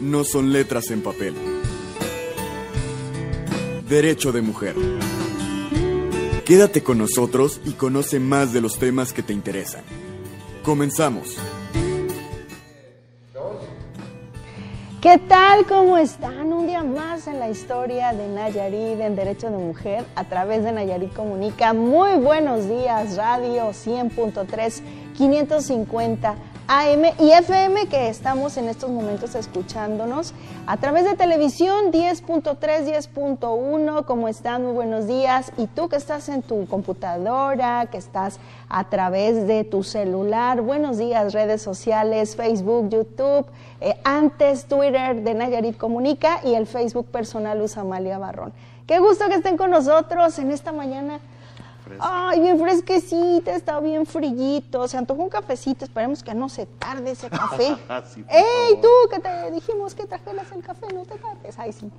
no son letras en papel. Derecho de mujer. Quédate con nosotros y conoce más de los temas que te interesan. Comenzamos. ¿Qué tal? ¿Cómo están? Un día más en la historia de Nayarit en Derecho de Mujer a través de Nayarit Comunica. Muy buenos días, Radio 100.3, 550 AM y FM que estamos en estos momentos escuchándonos a través de televisión 10.3, 10.1, ¿cómo están? Muy buenos días. Y tú que estás en tu computadora, que estás a través de tu celular, buenos días, redes sociales, Facebook, YouTube, eh, antes Twitter de Nayarit Comunica y el Facebook personal Usa Amalia Barrón. Qué gusto que estén con nosotros en esta mañana Ay, bien fresquecita, está bien frillito. Se antojó un cafecito, esperemos que no se tarde ese café. ¡Ey, tú que te dijimos que trajeras el café, no te tardes! Ay, sí.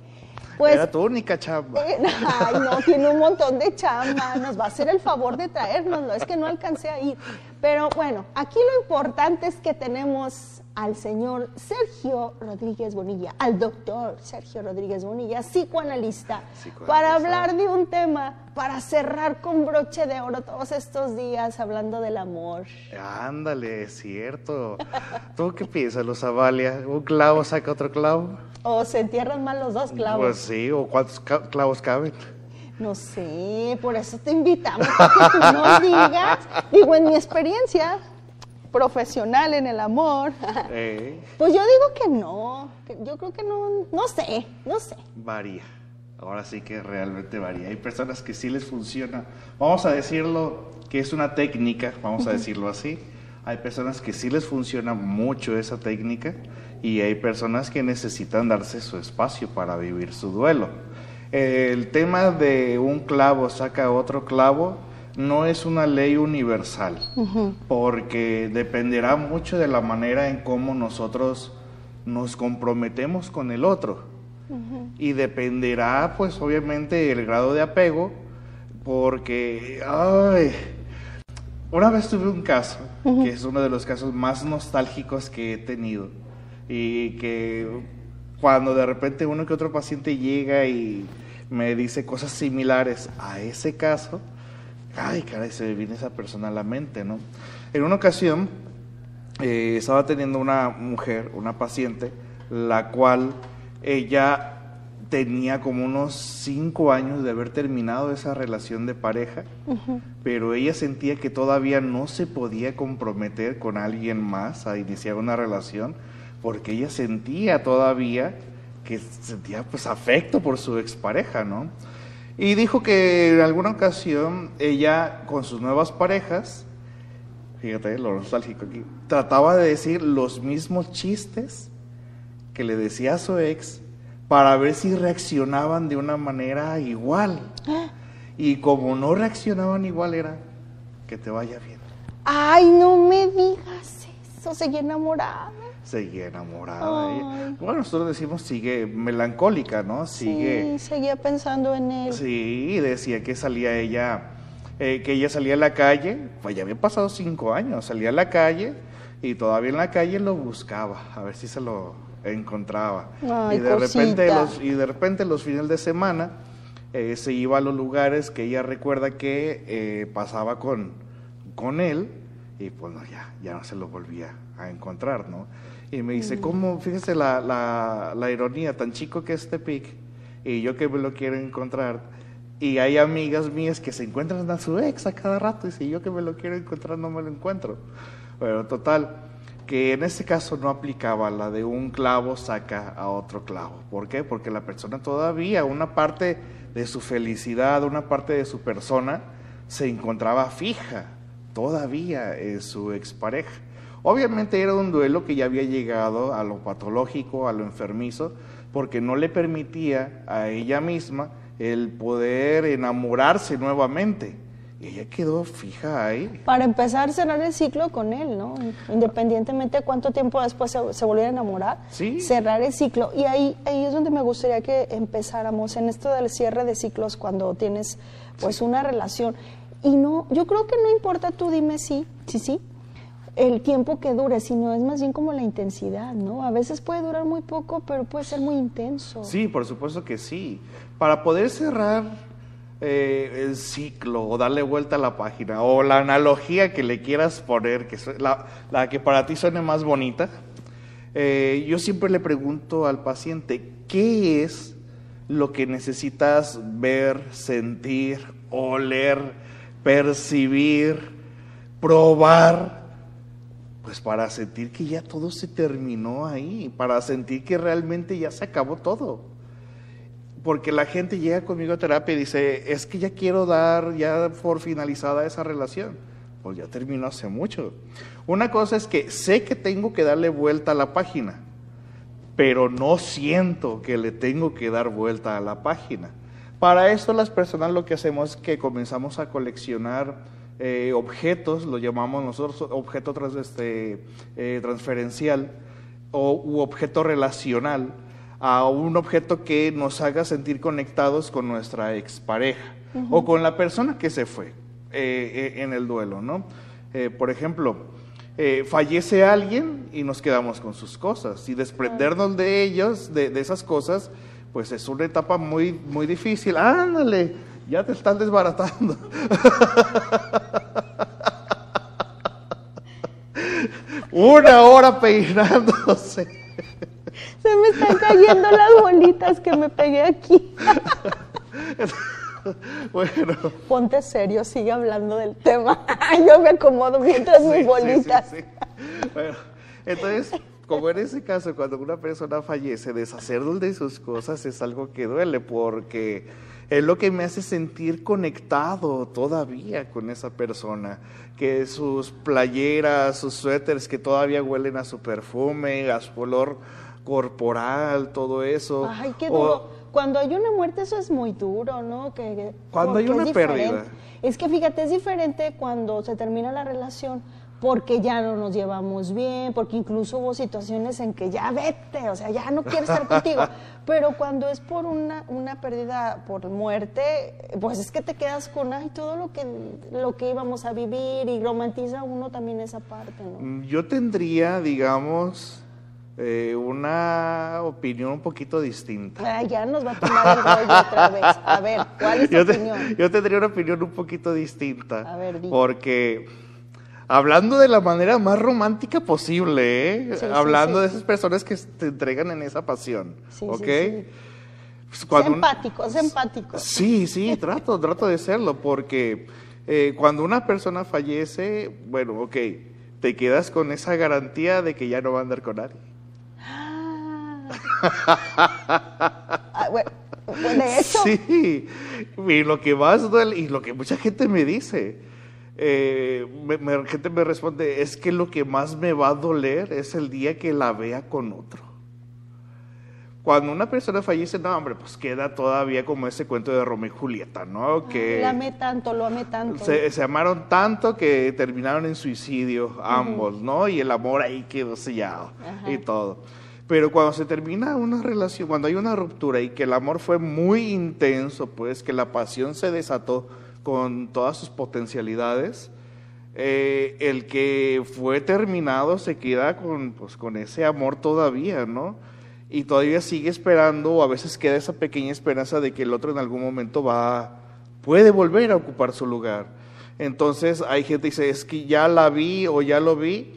Pues, Era tu única chamba. Eh, ay, no, tiene un montón de chamba. Nos va a hacer el favor de traérnoslo. Es que no alcancé a ir. Pero bueno, aquí lo importante es que tenemos al señor Sergio Rodríguez Bonilla, al doctor Sergio Rodríguez Bonilla, psicoanalista, para hablar de un tema, para cerrar con broche de oro todos estos días hablando del amor. Ándale, es cierto. ¿Tú qué piensas, Los Avalia? ¿Un clavo saca otro clavo? O se entierran mal los dos clavos. Pues sí, o cuántos clavos caben. No sé, por eso te invitamos, para que tú nos digas. Digo, en mi experiencia, profesional en el amor. Pues yo digo que no, yo creo que no, no sé, no sé. Varía, ahora sí que realmente varía. Hay personas que sí les funciona, vamos a decirlo que es una técnica, vamos a decirlo así. Hay personas que sí les funciona mucho esa técnica y hay personas que necesitan darse su espacio para vivir su duelo. El tema de un clavo saca otro clavo, no es una ley universal, porque dependerá mucho de la manera en cómo nosotros nos comprometemos con el otro. Y dependerá, pues obviamente, el grado de apego, porque, ay, una vez tuve un caso, que es uno de los casos más nostálgicos que he tenido, y que cuando de repente uno que otro paciente llega y me dice cosas similares a ese caso, ay, caray, se me viene esa persona a la mente, ¿no? En una ocasión eh, estaba teniendo una mujer, una paciente, la cual ella tenía como unos cinco años de haber terminado esa relación de pareja, pero ella sentía que todavía no se podía comprometer con alguien más a iniciar una relación, porque ella sentía todavía que sentía pues afecto por su expareja, ¿no? Y dijo que en alguna ocasión ella con sus nuevas parejas, fíjate lo nostálgico aquí, trataba de decir los mismos chistes que le decía a su ex para ver si reaccionaban de una manera igual. Y como no reaccionaban igual era que te vaya bien. Ay, no me digas eso, seguí enamorada seguía enamorada. Bueno, nosotros decimos sigue melancólica, ¿no? Sigue, sí, seguía pensando en él. Sí, decía que salía ella, eh, que ella salía a la calle, pues ya habían pasado cinco años, salía a la calle y todavía en la calle lo buscaba, a ver si se lo encontraba. y de repente los, y de repente los fines de semana eh, se iba a los lugares que ella recuerda que eh, pasaba con, con él y pues no, ya, ya no se lo volvía a encontrar, ¿no? Y me dice, ¿cómo? Fíjese la, la, la ironía, tan chico que es Tepic, y yo que me lo quiero encontrar. Y hay amigas mías que se encuentran a su ex a cada rato, y si yo que me lo quiero encontrar no me lo encuentro. Pero total, que en este caso no aplicaba la de un clavo saca a otro clavo. ¿Por qué? Porque la persona todavía, una parte de su felicidad, una parte de su persona, se encontraba fija todavía en su expareja. Obviamente era un duelo que ya había llegado a lo patológico, a lo enfermizo, porque no le permitía a ella misma el poder enamorarse nuevamente. Y ella quedó fija ahí. Para empezar, cerrar el ciclo con él, ¿no? Independientemente de cuánto tiempo después se, se volviera a enamorar, ¿Sí? cerrar el ciclo. Y ahí, ahí es donde me gustaría que empezáramos, en esto del cierre de ciclos, cuando tienes pues una relación. Y no, yo creo que no importa tú dime sí, sí, sí, el tiempo que dure, sino es más bien como la intensidad, ¿no? A veces puede durar muy poco, pero puede ser muy intenso. Sí, por supuesto que sí. Para poder cerrar eh, el ciclo o darle vuelta a la página o la analogía que le quieras poner, que la, la que para ti suene más bonita, eh, yo siempre le pregunto al paciente, ¿qué es lo que necesitas ver, sentir, oler, percibir, probar? Pues para sentir que ya todo se terminó ahí, para sentir que realmente ya se acabó todo. Porque la gente llega conmigo a terapia y dice, es que ya quiero dar ya por finalizada esa relación. Pues ya terminó hace mucho. Una cosa es que sé que tengo que darle vuelta a la página, pero no siento que le tengo que dar vuelta a la página. Para esto las personas lo que hacemos es que comenzamos a coleccionar eh, objetos, lo llamamos nosotros objeto trans, este, eh, transferencial o, u objeto relacional, a un objeto que nos haga sentir conectados con nuestra expareja o con la persona que se fue eh, en el duelo, ¿no? por ejemplo, fallece alguien y nos quedamos con sus cosas y desprendernos de ellos, de, de esas cosas, pues es una etapa muy, muy difícil. Ándale, ya te están desbaratando. Una hora peinándose. Se me están cayendo las bolitas que me pegué aquí. bueno. Ponte serio, sigue hablando del tema. Yo me acomodo mientras mis bolitas. Sí, sí, bueno, entonces, como en ese caso, cuando una persona fallece, deshacernos de sus cosas es algo que duele porque es lo que me hace sentir conectado todavía con esa persona, que sus playeras, sus suéteres que todavía huelen a su perfume, a su olor corporal, todo eso. Ay, qué duro. cuando hay una muerte eso es muy duro, ¿no? Que, cuando hay una pérdida. Es que fíjate, es diferente cuando se termina la relación porque ya no nos llevamos bien, porque incluso hubo situaciones en que ya vete, o sea, ya no quiero estar contigo. Pero cuando es por una, una pérdida por muerte, pues es que te quedas con ay, todo lo que, lo que íbamos a vivir y romantiza uno también esa parte, ¿no? Mm, yo tendría, digamos, eh, una opinión un poquito distinta. ya nos va a tomar el rollo otra vez. A ver, ¿cuál es tu opinión? yo tendría una opinión un poquito distinta. A ver, Porque hablando de la manera más romántica posible, ¿eh? hablando de esas personas que te entregan en esa pasión, ¿ok? Pues cuando empático, es empático. Sí, sí, trato, trato de serlo, porque eh, cuando una persona fallece, bueno, ok, te quedas con esa garantía de que ya no va a andar con nadie. Ah. ah bueno, de hecho. Sí, y lo que más duele, y lo que mucha gente me dice, eh, me, gente me responde, es que lo que más me va a doler es el día que la vea con otro. Cuando una persona fallece, no, hombre, pues queda todavía como ese cuento de Romeo y Julieta, ¿no? Que la amé tanto, lo amé tanto. Se, amaron tanto que terminaron en suicidio ambos, ¿no? Y el amor ahí quedó sellado y todo. Pero cuando se termina una relación, cuando hay una ruptura y que el amor fue muy intenso, pues que la pasión se desató, con todas sus potencialidades. Eh, el que fue terminado se queda con, pues, con ese amor todavía, ¿no? Y todavía sigue esperando, o a veces queda esa pequeña esperanza de que el otro en algún momento va, puede volver a ocupar su lugar. Entonces hay gente que dice, es que ya la vi o ya lo vi,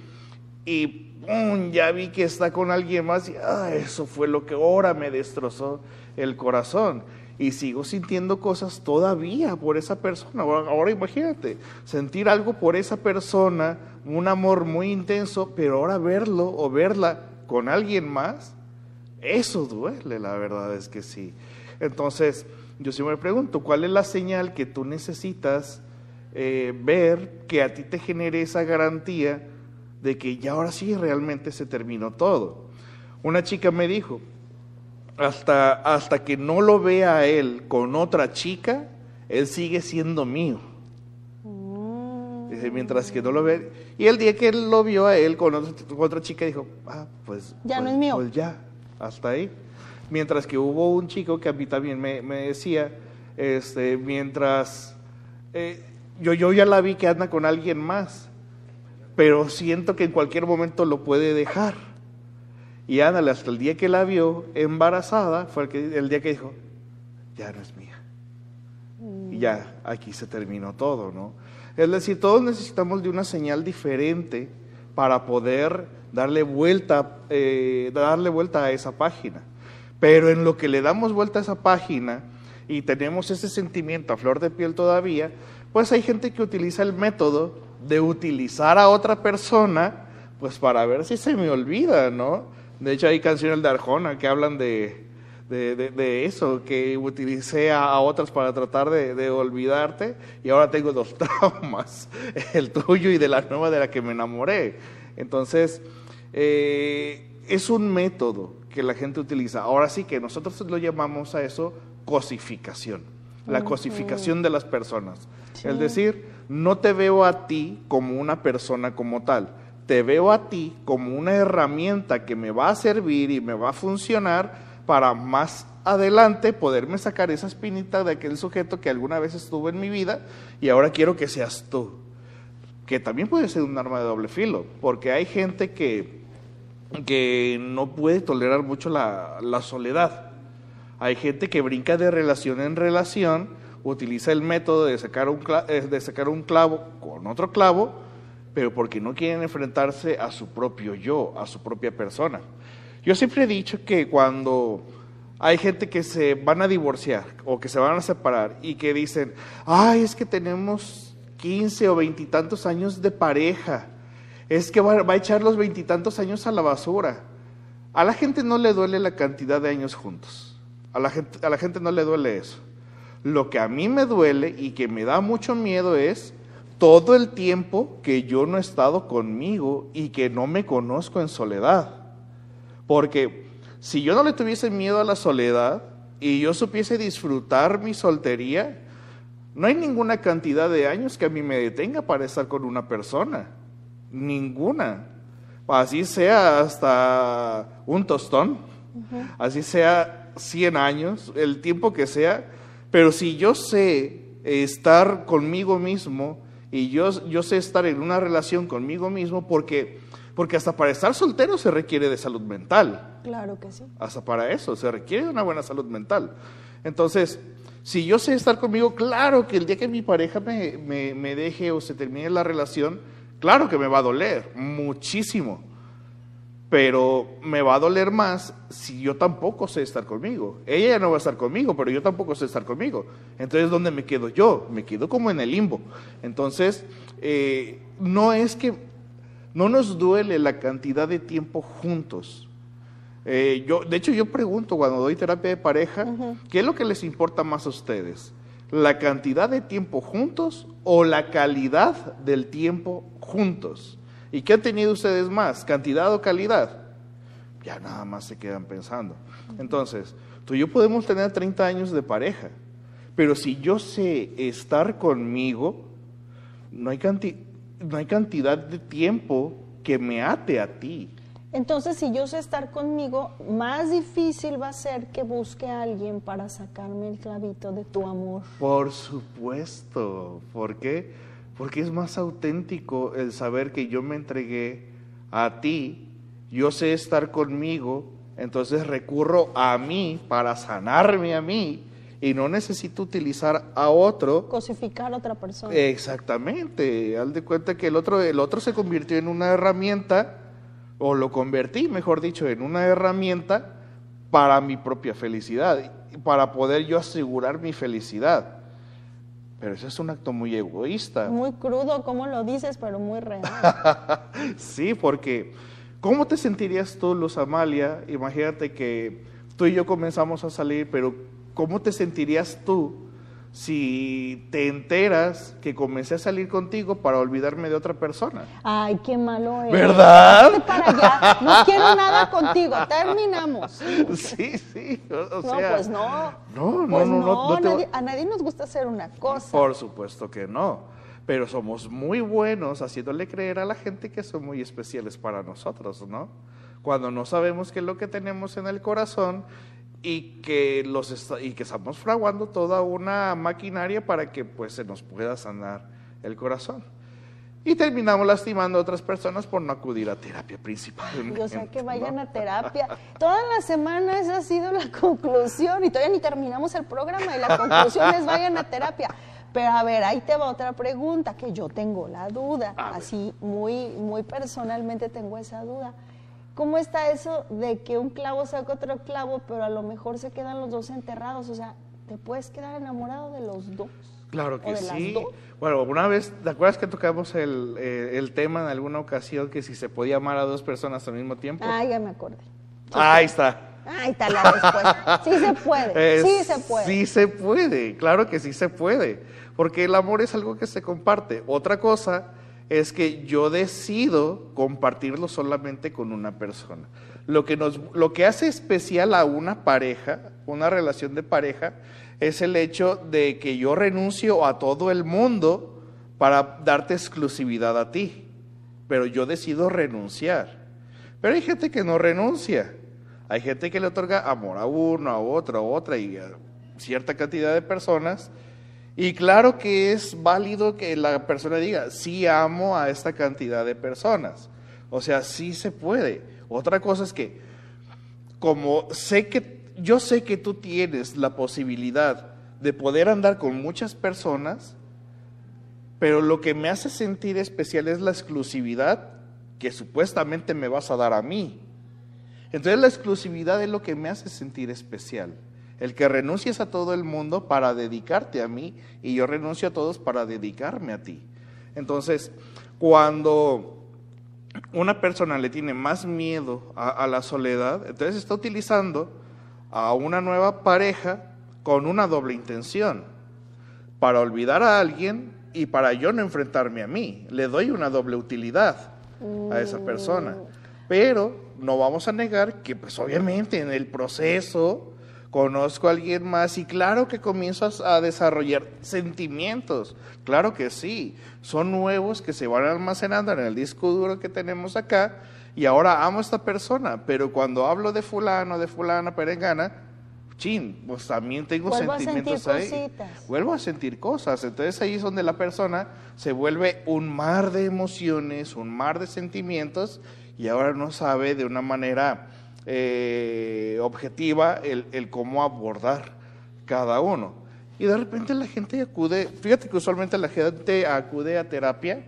y ya vi que está con alguien más, y ah, eso fue lo que ahora me destrozó el corazón y sigo sintiendo cosas todavía por esa persona. Ahora, imagínate, sentir algo por esa persona, un amor muy intenso, pero ahora verlo o verla con alguien más, eso duele, la verdad es que sí. Entonces, yo siempre me pregunto, ¿cuál es la señal que tú necesitas eh, ver que a ti te genere esa garantía de que ya ahora sí realmente se terminó todo? Una chica me dijo, hasta, hasta que no lo vea a él con otra chica, él sigue siendo mío. Mm. Dice, mientras que no lo ve. Y el día que él lo vio a él con otra, chica, dijo, ah, pues. Ya no pues, es mío. Pues ya, hasta ahí. Mientras que hubo un chico que a mí también me, decía, este, mientras. Eh, yo, yo ya la vi que anda con alguien más. pero siento que en cualquier momento lo puede dejar. Y ándale, hasta el día que la vio embarazada, fue el, que, el día que dijo, ya no es mía. Y ya, aquí se terminó todo, ¿no? Es decir, todos necesitamos de una señal diferente para poder darle vuelta, eh, darle vuelta a esa página. Pero en lo que le damos vuelta a esa página y tenemos ese sentimiento a flor de piel todavía, pues hay gente que utiliza el método de utilizar a otra persona, pues para ver si se me olvida, ¿no? De hecho hay canciones de Arjona que hablan de, de, eso, que utilicé a, otras para tratar de, olvidarte y ahora tengo dos traumas, el tuyo y de la nueva de la que me enamoré. Entonces, eh, es un método que la gente utiliza. Ahora sí que nosotros lo llamamos a eso cosificación, la cosificación de las personas. Es decir, no te veo a ti como una persona como tal, te veo a ti como una herramienta que me va a servir y me va a funcionar para más adelante poderme sacar esa espinita de aquel sujeto que alguna vez estuvo en mi vida y ahora quiero que seas tú. Que también puede ser un arma de doble filo, porque hay gente que, que no puede tolerar mucho la, la soledad. Hay gente que brinca de relación en relación, utiliza el método de sacar un, eh, de sacar un clavo con otro clavo, pero porque no quieren enfrentarse a su propio yo, a su propia persona. Yo siempre he dicho que cuando hay gente que se van a divorciar o que se van a separar y que dicen, ay, es que tenemos 15 o veintitantos años de pareja, es que va, a echar los veintitantos años a la basura. A la gente no le duele la cantidad de años juntos. A la gente, a la gente no le duele eso. Lo que a mí me duele y que me da mucho miedo es todo el tiempo que yo no he estado conmigo y que no me conozco en soledad. Porque si yo no le tuviese miedo a la soledad y yo supiese disfrutar mi soltería, no hay ninguna cantidad de años que a mí me detenga para estar con una persona. Ninguna. Así sea hasta un tostón, así sea 100 años, el tiempo que sea. Pero si yo sé estar conmigo mismo y yo, yo sé estar en una relación conmigo mismo, porque porque hasta para estar soltero se requiere de salud mental. Claro que sí. Hasta para eso se requiere de una buena salud mental. Entonces, si yo sé estar conmigo, claro que el día que mi pareja me, me, deje o se termine la relación, claro que me va a doler muchísimo. Pero me va a doler más si yo tampoco sé estar conmigo. Ella ya no va a estar conmigo, pero yo tampoco sé estar conmigo. Entonces, ¿dónde me quedo yo? Me quedo como en el limbo. Entonces, eh, no es que no nos duele la cantidad de tiempo juntos. Eh, yo, de hecho, yo pregunto cuando doy terapia de pareja, ¿qué es lo que les importa más a ustedes? ¿La cantidad de tiempo juntos o la calidad del tiempo juntos? ¿Y qué han tenido ustedes más? ¿Cantidad o calidad? Ya nada más se quedan pensando. Entonces, tú y yo podemos tener 30 años de pareja, pero si yo sé estar conmigo, no hay cantidad no hay cantidad de tiempo que me ate a ti. Entonces, si yo sé estar conmigo, más difícil va a ser que busque a alguien para sacarme el clavito de tu amor. Por supuesto. ¿Por qué? Porque es más auténtico el saber que yo me entregué a ti, yo sé estar conmigo, entonces recurro a mí para sanarme a mí y no necesito utilizar a otro. Cosificar a otra persona. Exactamente. Al de cuenta que el otro, el otro se convirtió en una herramienta, o lo convertí, mejor dicho, en una herramienta para mi propia felicidad, para poder yo asegurar mi felicidad. Pero eso es un acto muy egoísta. Muy crudo, como lo dices, pero muy real. sí, porque ¿cómo te sentirías tú, Luz Amalia? Imagínate que tú y yo comenzamos a salir, pero ¿cómo te sentirías tú si te enteras que comencé a salir contigo para olvidarme de otra persona? Ay, qué malo es. ¿Verdad? para allá. No quiero nada contigo. Terminamos. Sí, sí. no, pues no. No, no, pues no. no, a nadie nos gusta hacer una cosa. Por supuesto que no. Pero somos muy buenos haciéndole creer a la gente que son muy especiales para nosotros, ¿no? Cuando no sabemos qué es lo que tenemos en el corazón y que, los y que estamos fraguando toda una maquinaria para que pues se nos pueda sanar el corazón. y terminamos lastimando a otras personas por no acudir a terapia principalmente. O sea, que vayan ¿no? a terapia. Toda la semana esa ha sido la conclusión y todavía ni terminamos el programa y la conclusión es vayan a terapia. Pero a ver, ahí te va otra pregunta que yo tengo la duda, así muy muy personalmente tengo esa duda. ¿Cómo está eso de que un clavo saca otro clavo, pero a lo mejor se quedan los dos enterrados? O sea, ¿te puedes quedar enamorado de los dos? Claro ¿O que sí. Bueno, una vez, ¿te acuerdas que tocamos el, eh, el tema en alguna ocasión que si se podía amar a dos personas al mismo tiempo? Ah, ya me acordé. Ahí está. Ahí está la respuesta. Sí se puede, Eh, sí se puede. Sí se puede, claro que sí se puede, porque el amor es algo que se comparte. Otra cosa es que yo decido compartirlo solamente con una persona. Lo que, nos, lo que hace especial a una pareja, una relación de pareja, es el hecho de que yo renuncio a todo el mundo para darte exclusividad a ti, pero yo decido renunciar. Pero hay gente que no renuncia. Hay gente que le otorga amor a uno, a otro, a otra y a cierta cantidad de personas. Y claro que es válido que la persona diga, sí amo a esta cantidad de personas. O sea, sí se puede. Otra cosa es que, como sé que, yo sé que tú tienes la posibilidad de poder andar con muchas personas, pero lo que me hace sentir especial es la exclusividad que supuestamente me vas a dar a mí. Entonces la exclusividad es lo que me hace sentir especial. El que renuncies a todo el mundo para dedicarte a mí y yo renuncio a todos para dedicarme a ti. Entonces, cuando una persona le tiene más miedo a, a la soledad, entonces está utilizando a una nueva pareja con una doble intención, para olvidar a alguien y para yo no enfrentarme a mí. Le doy una doble utilidad a esa persona. Pero no vamos a negar que pues obviamente en el proceso conozco a alguien más y claro que comienzo a, desarrollar sentimientos, claro que sí, son nuevos que se van almacenando en el disco duro que tenemos acá y ahora amo a esta persona, pero cuando hablo de fulano, de fulana, perengana, chin, pues también tengo Vuelvo sentimientos ahí. cositas. Vuelvo a sentir cosas, entonces ahí es donde la persona se vuelve un mar de emociones, un mar de sentimientos y ahora no sabe de una manera eh, objetiva el, el cómo abordar cada uno. Y de repente la gente acude, fíjate que usualmente la gente acude a terapia,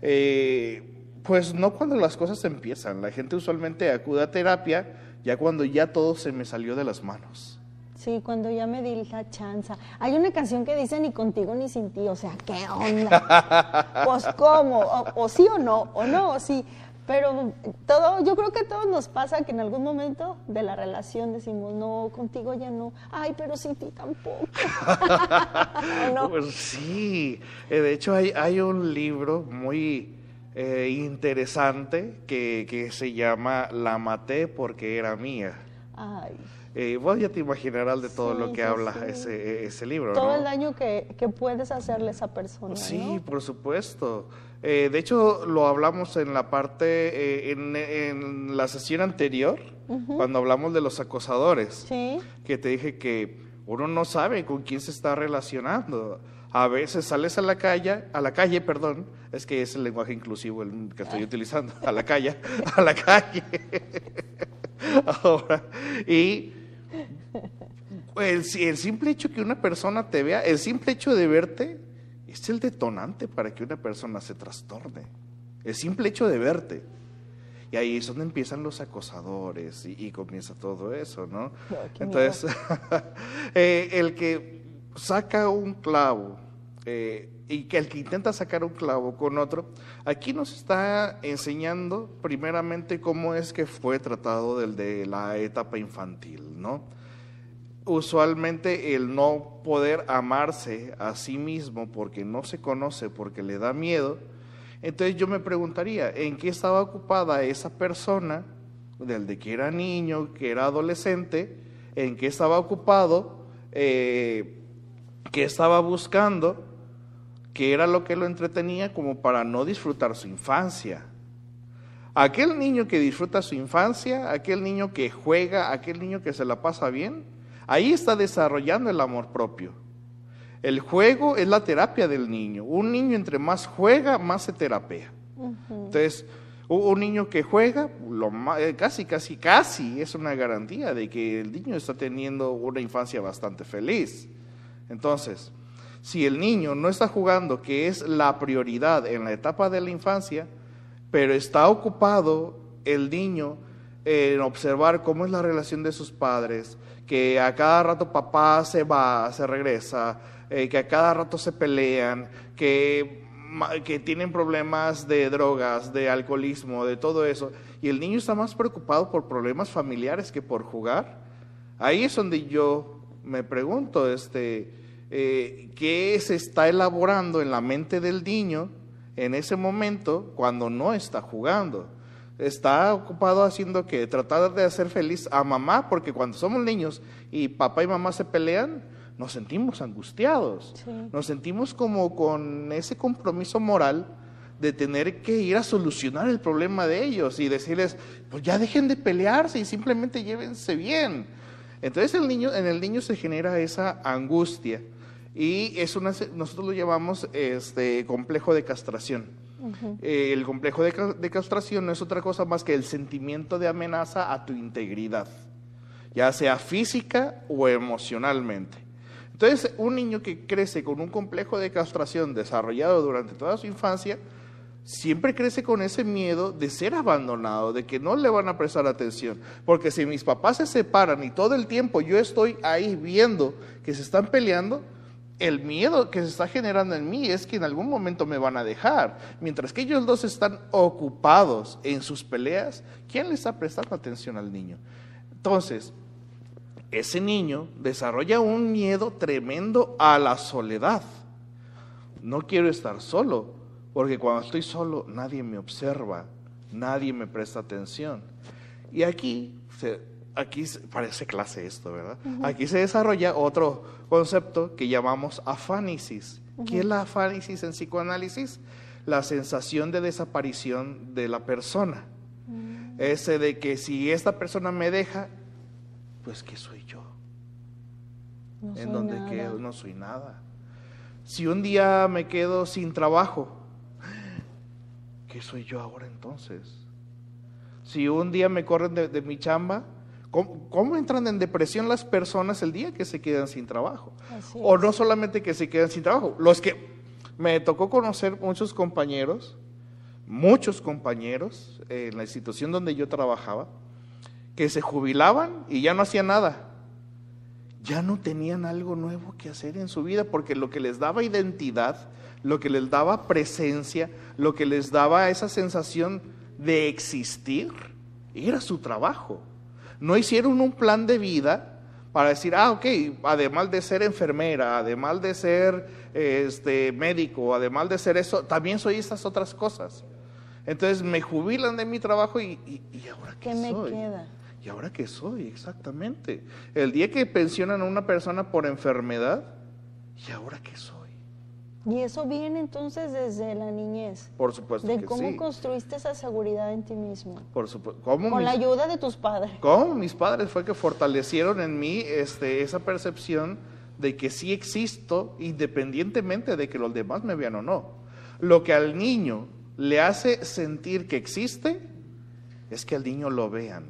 eh, pues no cuando las cosas empiezan, la gente usualmente acude a terapia ya cuando ya todo se me salió de las manos. Sí, cuando ya me di la chanza. Hay una canción que dice ni contigo ni sin ti, o sea, ¿qué onda? pues cómo, o, o sí o no, o no, o sí. Pero todo, yo creo que a todos nos pasa que en algún momento de la relación decimos, no, contigo ya no, ay, pero sin ti tampoco. Pues sí, Eh, de hecho hay, hay un libro muy eh, interesante que, que se llama La maté porque era mía. Ay, Eh, vos ya te imaginarás de todo Sí, lo que sí, habla sí. ese, ese libro, todo ¿no? el daño que, que puedes hacerle a esa persona, Sí, ¿no? por supuesto. Eh, de hecho, lo hablamos en la parte, eh, en, en la sesión anterior, cuando hablamos de los acosadores, Sí, que te dije que uno no sabe con quién se está relacionando. A veces sales a la calle, a la calle, perdón, es que es el lenguaje inclusivo el que estoy utilizando, a la calle, a la calle. Ahora, y el simple hecho que una persona te vea, el simple hecho de verte, es el detonante para que una persona se trastorne. El simple hecho de verte. Y ahí es donde empiezan los acosadores y, y comienza todo eso, ¿no? Entonces, eh, el que saca un clavo eh, y que el que intenta sacar un clavo con otro, aquí nos está enseñando primeramente cómo es que fue tratado del de la etapa infantil, ¿no? Usualmente el no poder amarse a sí mismo porque no se conoce, porque le da miedo, entonces yo me preguntaría, ¿en qué estaba ocupada esa persona, del de que era niño, que era adolescente, en qué estaba ocupado, eh, qué estaba buscando, qué era lo que lo entretenía como para no disfrutar su infancia? Aquel niño que disfruta su infancia, aquel niño que juega, aquel niño que se la pasa bien, ahí está desarrollando el amor propio. El juego es la terapia del niño. Un niño entre más juega, más se terapea. Entonces, un niño que juega, lo eh, casi, casi, casi es una garantía de que el niño está teniendo una infancia bastante feliz. Entonces, si el niño no está jugando, que es la prioridad en la etapa de la infancia, pero está ocupado el niño en observar cómo es la relación de sus padres, que a cada rato papá se va, se regresa, eh, que a cada rato se pelean, que, que tienen problemas de drogas, de alcoholismo, de todo eso, y el niño está más preocupado por problemas familiares que por jugar, ahí es donde yo me pregunto, este, eh, ¿qué se está elaborando en la mente del niño en ese momento cuando no está jugando? Está ocupado haciendo que tratar de hacer feliz a mamá, porque cuando somos niños y papá y mamá se pelean, nos sentimos angustiados, nos sentimos como con ese compromiso moral de tener que ir a solucionar el problema de ellos y decirles, pues ya dejen de pelearse y simplemente llévense bien. Entonces el niño, en el niño se genera esa angustia y es una, nosotros lo llamamos este complejo de castración. Eh, el complejo de, de castración no es otra cosa más que el sentimiento de amenaza a tu integridad, ya sea física o emocionalmente. Entonces, un niño que crece con un complejo de castración desarrollado durante toda su infancia, siempre crece con ese miedo de ser abandonado, de que no le van a prestar atención. Porque si mis papás se separan y todo el tiempo yo estoy ahí viendo que se están peleando, el miedo que se está generando en mí es que en algún momento me van a dejar. Mientras que ellos dos están ocupados en sus peleas, ¿quién le está prestando atención al niño? Entonces, ese niño desarrolla un miedo tremendo a la soledad. No quiero estar solo, porque cuando estoy solo nadie me observa, nadie me presta atención. Y aquí, aquí parece clase esto, ¿verdad? Aquí se desarrolla otro concepto que llamamos afánisis. ¿Qué es la afánisis en psicoanálisis? La sensación de desaparición de la persona. Mm. Ese de que si esta persona me deja, pues ¿qué soy yo? en donde quedo, no soy nada. Si un día me quedo sin trabajo, ¿qué soy yo ahora entonces? Si un día me corren de, mi chamba, ¿cómo, entran en depresión las personas el día que se quedan sin trabajo? o no solamente que se quedan sin trabajo, los que me tocó conocer muchos compañeros, muchos compañeros en la institución donde yo trabajaba, que se jubilaban y ya no hacían nada. Ya no tenían algo nuevo que hacer en su vida porque lo que les daba identidad, lo que les daba presencia, lo que les daba esa sensación de existir, era su trabajo. No hicieron un plan de vida para decir, ah, ok, además de ser enfermera, además de ser este, médico, además de ser eso, también soy estas otras cosas. Entonces me jubilan de mi trabajo y, y, ahora qué, me queda? ¿Y ahora qué soy? Exactamente. El día que pensionan a una persona por enfermedad, ¿y ahora qué soy? Y eso viene entonces desde la niñez. Por supuesto. De cómo construiste esa seguridad en ti mismo. Por supuesto. Con la ayuda de tus padres. ¿Cómo? Mis padres fue que fortalecieron en mí este, esa percepción de que sí existo independientemente de que los demás me vean o no. Lo que al niño le hace sentir que existe es que al niño lo vean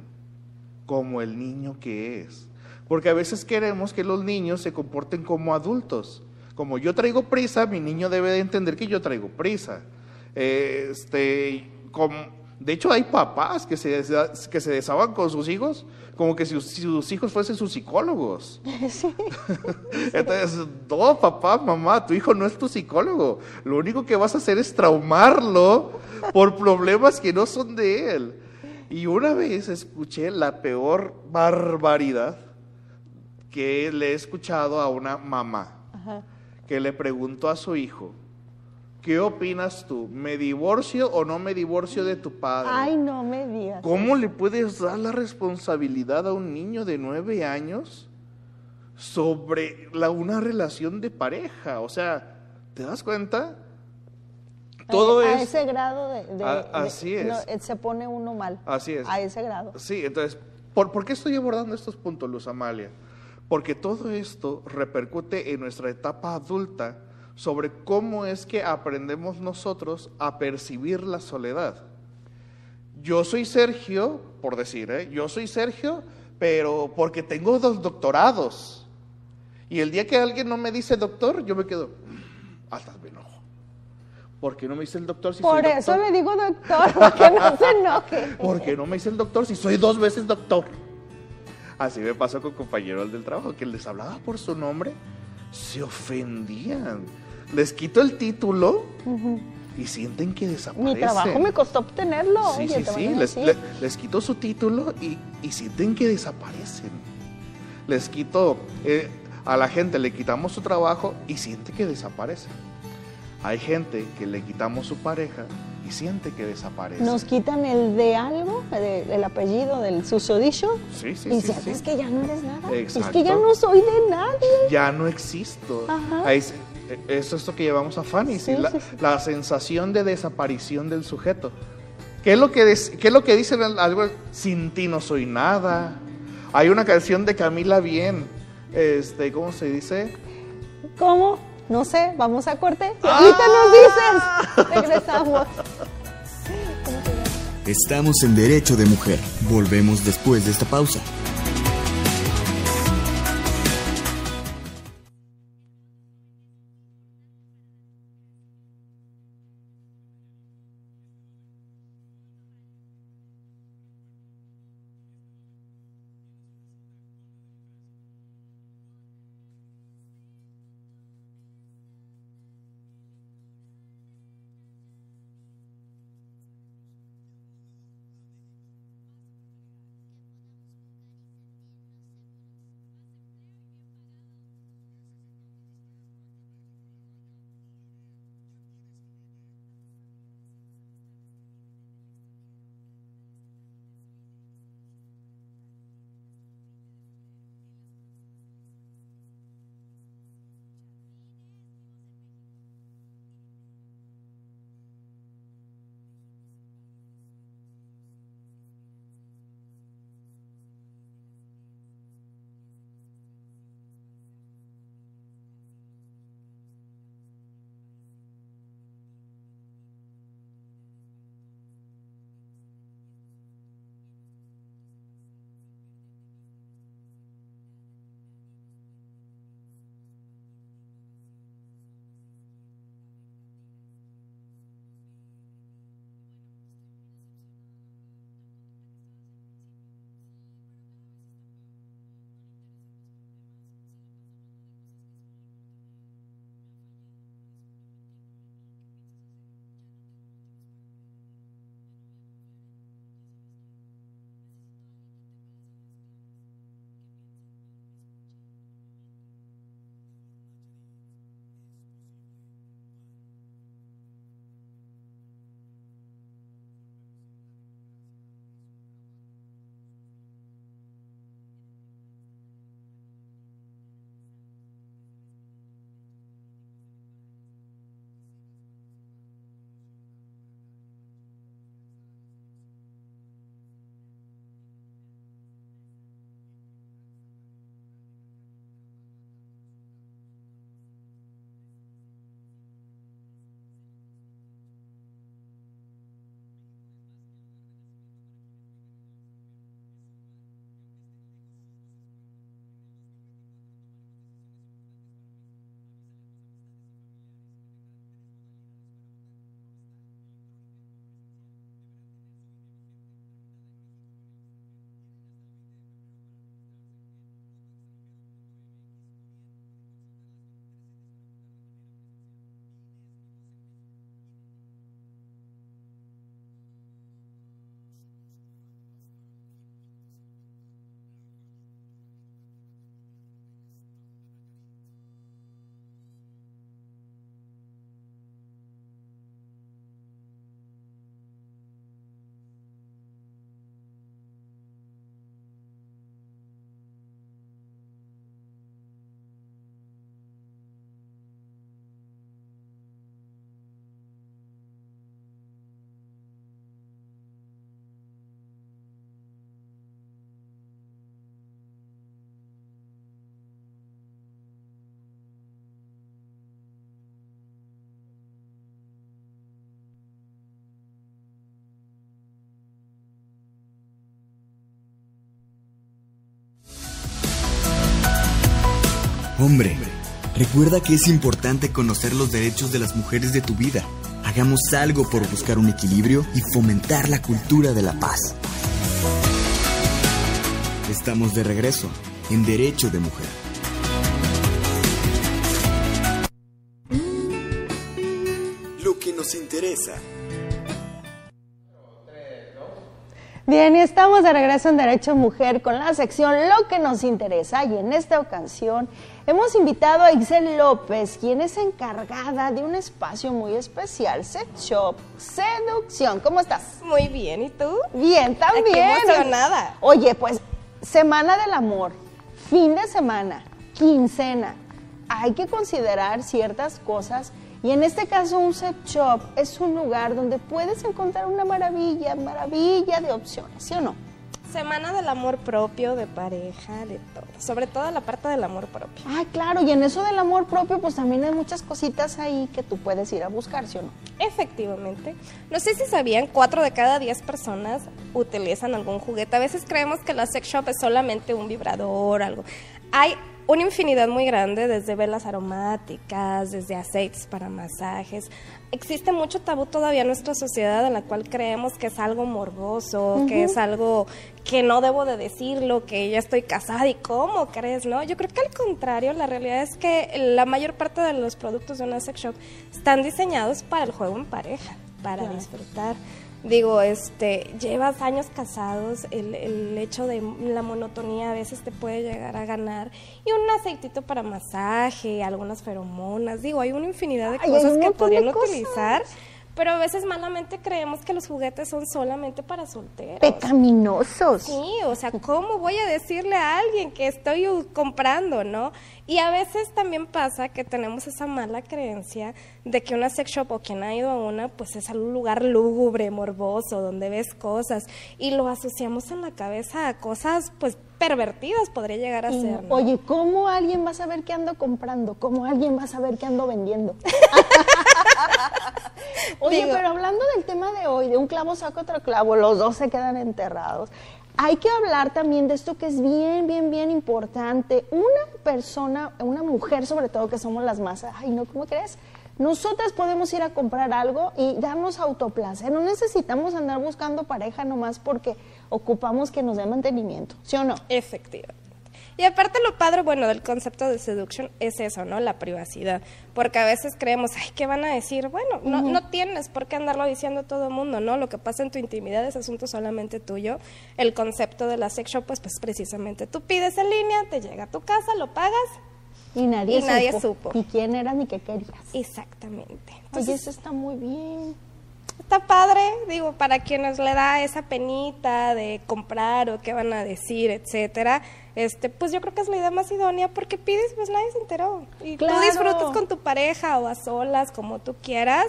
como el niño que es. Porque a veces queremos que los niños se comporten como adultos. Como yo traigo prisa, mi niño debe de entender que yo traigo prisa. Este, como, de hecho, hay papás que se, que se desaban con sus hijos como que si, sus hijos fuesen sus psicólogos. Entonces, no, papá, mamá, tu hijo no es tu psicólogo. Lo único que vas a hacer es traumarlo por problemas que no son de él. Y una vez escuché la peor barbaridad que le he escuchado a una mamá que le preguntó a su hijo, ¿qué opinas tú? ¿Me divorcio o no me divorcio de tu padre? Ay, no me digas. ¿Cómo le puedes dar la responsabilidad a un niño de nueve años sobre la, una relación de pareja? O sea, ¿te das cuenta? Todo a, ese grado de, así es. Eh, se pone uno mal. Así es. A ese grado. Sí, entonces, ¿por, ¿por qué estoy abordando estos puntos, Luz Amalia? Porque todo esto repercute en nuestra etapa adulta sobre cómo es que aprendemos nosotros a percibir la soledad. Yo soy Sergio, por decir, ¿eh? yo soy Sergio, pero porque tengo dos doctorados. Y el día que alguien no me dice doctor, yo me quedo, hasta me enojo. ¿Por qué no me dice el doctor si Por soy eso doctor? le digo doctor, para que no se enoje. ¿Por qué no me dice el doctor si soy dos veces doctor? Así me pasó con compañeros del trabajo, que les hablaba por su nombre, se ofendían. Les quito el título y sienten que desaparecen. Mi trabajo me costó obtenerlo. Sí, oye, sí, sí. Les, les quito su título y, y sienten que desaparecen. Les quito, eh, a la gente le quitamos su trabajo y siente que desaparece. Hay gente que le quitamos su pareja y siente que desaparece. Nos quitan el de algo, de- el apellido del susodicho, Sí, sí, y sí, sientes sí. que ya no eres nada. Es Exacto. que ya no soy de nadie. Ya no existo. Ajá. Ahí se- eso es esto que llevamos a Fanny, Sí, ¿sí? la, sí, la sensación de desaparición del sujeto. ¿Qué es lo que, des- qué es lo que dicen al- algo? Sin ti no soy nada. Hay una canción de Camila Bien, este, ¿cómo se dice? ¿Cómo? No sé, vamos a corte. Y Ah. ahorita nos dices. Regresamos. Estamos en Derecho de Mujer. Volvemos después de esta pausa. Hombre, recuerda que es importante conocer los derechos de las mujeres de tu vida. Hagamos algo por buscar un equilibrio y fomentar la cultura de la paz. Estamos de regreso en Derecho de Mujer. Lo que nos interesa. Bien, y estamos de regreso en Derecho Mujer con la sección Lo que nos interesa y en esta ocasión hemos invitado a Ixel López, quien es encargada de un espacio muy especial, Sex Shop Seducción. ¿Cómo estás? Muy bien, ¿y tú? Bien, también. Qué emocionada. Oye, pues Semana del Amor, fin de semana, quincena. Hay que considerar ciertas cosas y en este caso un sex shop es un lugar donde puedes encontrar una maravilla, maravilla de opciones, ¿sí o no? Semana del amor propio, de pareja, de todo. Sobre todo la parte del amor propio. Ah, claro, y en eso del amor propio pues también hay muchas cositas ahí que tú puedes ir a buscar, ¿sí o no? Efectivamente. No sé si sabían, cuatro de cada diez personas utilizan algún juguete. A veces creemos que la sex shop es solamente un vibrador, algo. Hay una infinidad muy grande, desde velas aromáticas, desde aceites para masajes. Existe mucho tabú todavía en nuestra sociedad en la cual creemos que es algo morboso, que es algo que no debo de decirlo, que ya estoy casada y cómo crees, ¿no? Yo creo que al contrario, la realidad es que la mayor parte de los productos de una sex shop están diseñados para el juego en pareja, para disfrutar. Digo, este, llevas años casados, el, el hecho de la monotonía a veces te puede llegar a ganar. Y un aceitito para masaje, algunas feromonas. Digo, hay una infinidad de Ay, cosas que podrían cosas. Pero a veces malamente creemos que los juguetes son solamente para solteros. Pecaminosos. Sí, o sea, ¿cómo voy a decirle a alguien que estoy comprando, no? Y a veces también pasa que tenemos esa mala creencia de que una sex shop o quien ha ido a una, pues es un lugar lúgubre, morboso, donde ves cosas y lo asociamos en la cabeza a cosas, pues pervertidas podría llegar a Y, ser. ¿no? Oye, ¿cómo alguien va a saber qué ando comprando? ¿Cómo alguien va a saber qué ando vendiendo? Oye, Digo- pero hablando del tema de hoy, de un clavo saca otro clavo, los dos se quedan enterrados. Hay que hablar también de esto que es bien, bien, bien importante. Una persona, una mujer sobre todo, que somos las más, ay, no, ¿cómo crees? Nosotras podemos ir a comprar algo y darnos autoplacer. No necesitamos andar buscando pareja nomás porque ocupamos que nos dé mantenimiento, ¿sí o no? Efectivamente. Y aparte lo padre, bueno, del concepto de seduction es eso, ¿no? La privacidad. Porque a veces creemos, ay, ¿qué van a decir? Bueno, no, no tienes por qué andarlo diciendo a todo el mundo, ¿no? Lo que pasa en tu intimidad es asunto solamente tuyo. El concepto de la sex shop, pues, pues precisamente tú pides en línea, te llega a tu casa, lo pagas. Y nadie, Y nadie supo, supo. Ni quién eras ni qué querías. Exactamente. Oye, Entonces, eso está muy bien. Está padre, digo, para quienes le da esa penita de comprar o qué van a decir, etcétera, este, pues yo creo que es la idea más idónea porque pides, pues nadie se enteró. Y Claro. tú disfrutas con tu pareja o a solas, como tú quieras,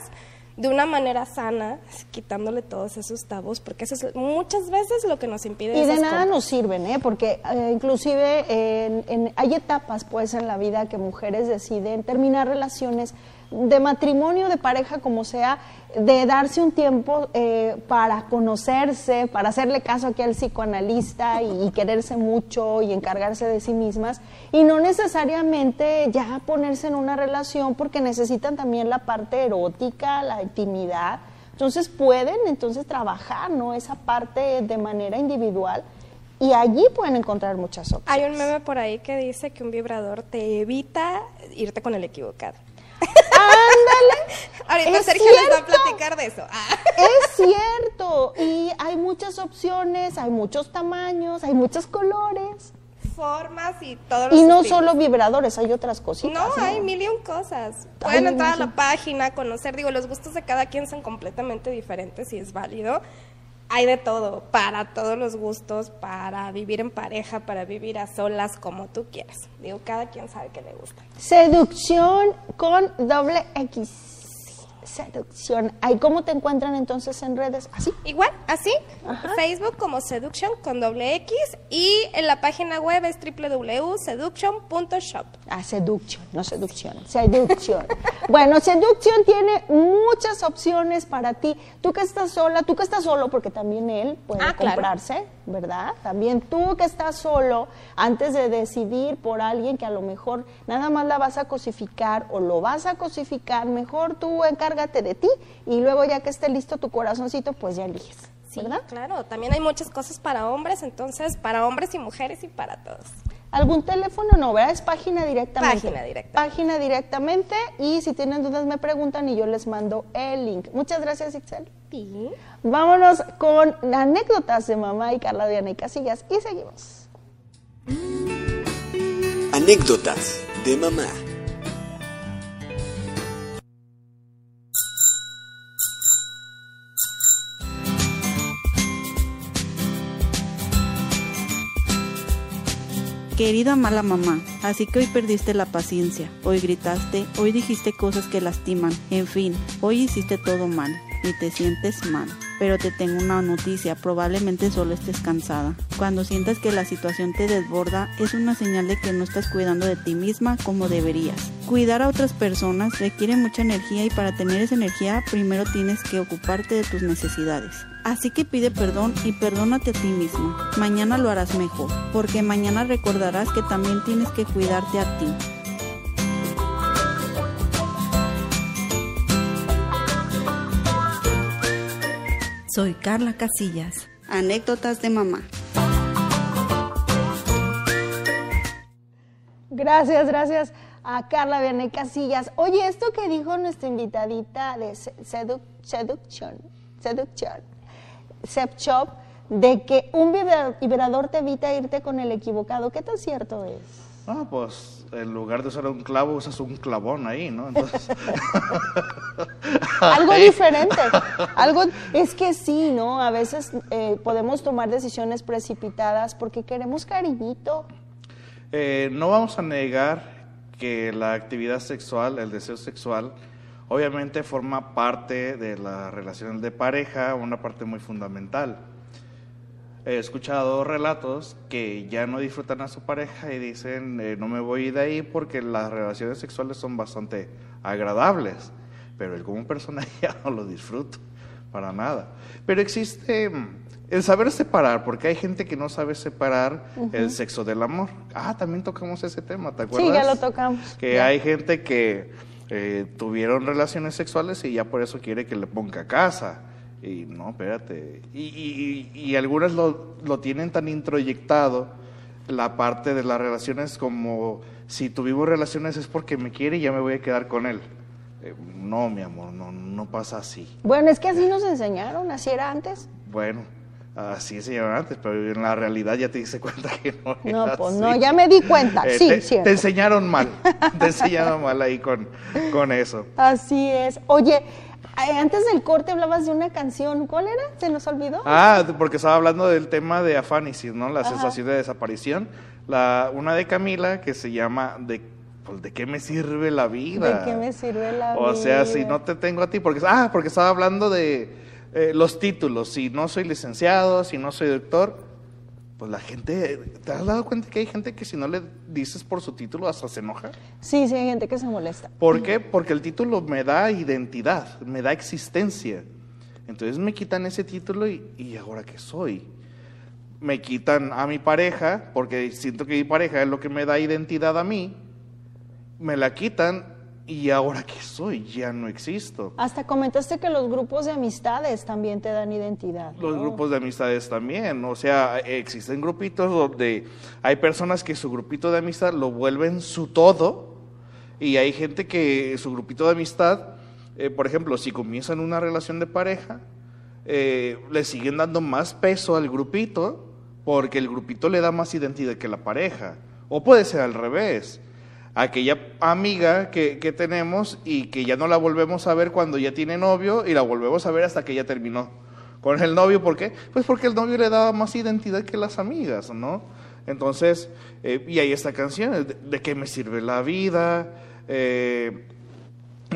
de una manera sana, quitándole todos esos tabús, porque eso es muchas veces lo que nos impide Y de nada compras. nos sirven, ¿eh? Porque eh, inclusive en- en- hay etapas, pues, en la vida que mujeres deciden terminar relaciones de matrimonio, de pareja, como sea, de darse un tiempo eh, para conocerse, para hacerle caso aquí al psicoanalista y, y quererse mucho y encargarse de sí mismas, y no necesariamente ya ponerse en una relación porque necesitan también la parte erótica, la intimidad. Entonces pueden entonces trabajar, ¿no? Esa parte de manera individual y allí pueden encontrar muchas opciones. Hay un meme por ahí que dice que un vibrador te evita irte con el equivocado. Ahorita Es Sergio les va a cierto. platicar de eso. Ah. Es cierto. Y hay muchas opciones, hay muchos tamaños, hay muchos colores. Formas y todos los Y no estilos. solo vibradores, hay otras cositas. No, hay mil y un cosas. Pueden entrar a la página, conocer, digo, los gustos de cada quien son completamente diferentes y es válido. Hay de todo, para todos los gustos, para vivir en pareja, para vivir a solas, como tú quieras. Digo, cada quien sabe que le gusta. Seducción con doble X. Seducción. ¿Ahí cómo te encuentran entonces en redes? ¿Así? Igual, así, Facebook como Seduction con doble X y en la página web es www.seduction.shop. Ah, Seduction, no seducción, Seduction. bueno, Seduction tiene muchas opciones para ti. Tú que estás sola, tú que estás solo, porque también él puede Ah, claro. comprarse, ¿verdad? También tú que estás solo, antes de decidir por alguien que a lo mejor nada más la vas a cosificar o lo vas a cosificar, mejor tú encárgate de ti y luego ya que esté listo tu corazoncito, pues ya eliges, Sí, ¿verdad? claro, también hay muchas cosas para hombres, entonces para hombres y mujeres y para todos. ¿Algún teléfono? No, ¿verdad? Es página directamente. Página directamente. Página directamente y si tienen dudas me preguntan y yo les mando el link. Muchas gracias, Ixel. Sí. Vámonos con anécdotas de mamá y Carla Diana y Casillas y seguimos. Anécdotas de mamá. Querida mala mamá, así que hoy perdiste la paciencia, hoy gritaste, hoy dijiste cosas que lastiman, en fin, hoy hiciste todo mal y te sientes mal. Pero te tengo una noticia, probablemente solo estés cansada. Cuando sientas que la situación te desborda, es una señal de que no estás cuidando de ti misma como deberías. Cuidar a otras personas requiere mucha energía y para tener esa energía primero tienes que ocuparte de tus necesidades. Así que pide perdón y perdónate a ti mismo. Mañana lo harás mejor, porque mañana recordarás que también tienes que cuidarte a ti. Soy Carla Casillas. Anécdotas de mamá. Gracias, gracias a Carla y Casillas. Oye, esto que dijo nuestra invitadita de se- sedu- Seduction, Seduction, Sep Shop, de que un vibra- vibrador te evita irte con el equivocado, ¿qué tan cierto es? No, pues en lugar de usar un clavo, usas un clavón ahí, ¿no? Entonces, Algo diferente. Algo es que sí, ¿no? A veces eh, podemos tomar decisiones precipitadas porque queremos cariñito. Eh, no vamos a negar que la actividad sexual, el deseo sexual, obviamente forma parte de la relación de pareja, una parte muy fundamental. He escuchado relatos que ya no disfrutan a su pareja y dicen, eh, no me voy de ahí porque las relaciones sexuales son bastante agradables, pero él como persona ya no lo disfruto para nada. Pero existe mm, el saber separar, porque hay gente que no sabe separar el sexo del amor. Ah, también tocamos ese tema, ¿te acuerdas? Sí, ya lo tocamos. Que Ya. hay gente que eh, tuvieron relaciones sexuales y ya por eso quiere que le ponga casa. Y no, espérate. Y, y, y- algunas lo, lo tienen tan introyectado la parte de las relaciones como si tuvimos relaciones es porque me quiere y ya me voy a quedar con él. Eh, no, mi amor, no, no pasa así. Bueno, es que así nos enseñaron, así era antes. Bueno, así se llama antes, pero en la realidad ya te diste cuenta que no No, pues así. no, ya me di cuenta. Eh, sí, te, cierto. te enseñaron mal, te enseñaron mal ahí con, con eso. Así es. Oye, eh, antes del corte hablabas de una canción. ¿Cuál era? ¿Se nos olvidó? Ah, porque estaba hablando del tema de afánisis, ¿no? La sensación de desaparición. La, una de Camila que se llama de, pues, ¿de qué me sirve la vida? ¿De qué me sirve la O sea, si vida? no te tengo a ti, porque ah, porque estaba hablando de eh, los títulos. Si no soy licenciado, si no soy doctor, pues la gente, ¿te has dado cuenta que hay gente que si no le dices por su título hasta se enoja? Sí, sí, hay gente que se molesta. ¿Por qué? Porque el título me da identidad, me da existencia. Entonces me quitan ese título y, ¿y ahora qué soy? Me quitan a mi pareja, porque siento que mi pareja es lo que me da identidad a mí. Me la quitan y ahora qué soy? Ya no existo. Hasta comentaste que los grupos de amistades también te dan identidad. Los ¿no? grupos de amistades también, o sea, existen grupitos donde hay personas que su grupito de amistad lo vuelven su todo y hay gente que su grupito de amistad, eh, por ejemplo, si comienzan una relación de pareja, eh, le siguen dando más peso al grupito porque el grupito le da más identidad que la pareja. O puede ser al revés. Aquella amiga que, que tenemos y que ya no la volvemos a ver cuando ya tiene novio y la volvemos a ver hasta que ya terminó con el novio. ¿Por qué? Pues porque el novio le daba más identidad que las amigas, ¿no? Entonces, eh, y ahí esta canción, ¿de, de qué me sirve la vida? Eh,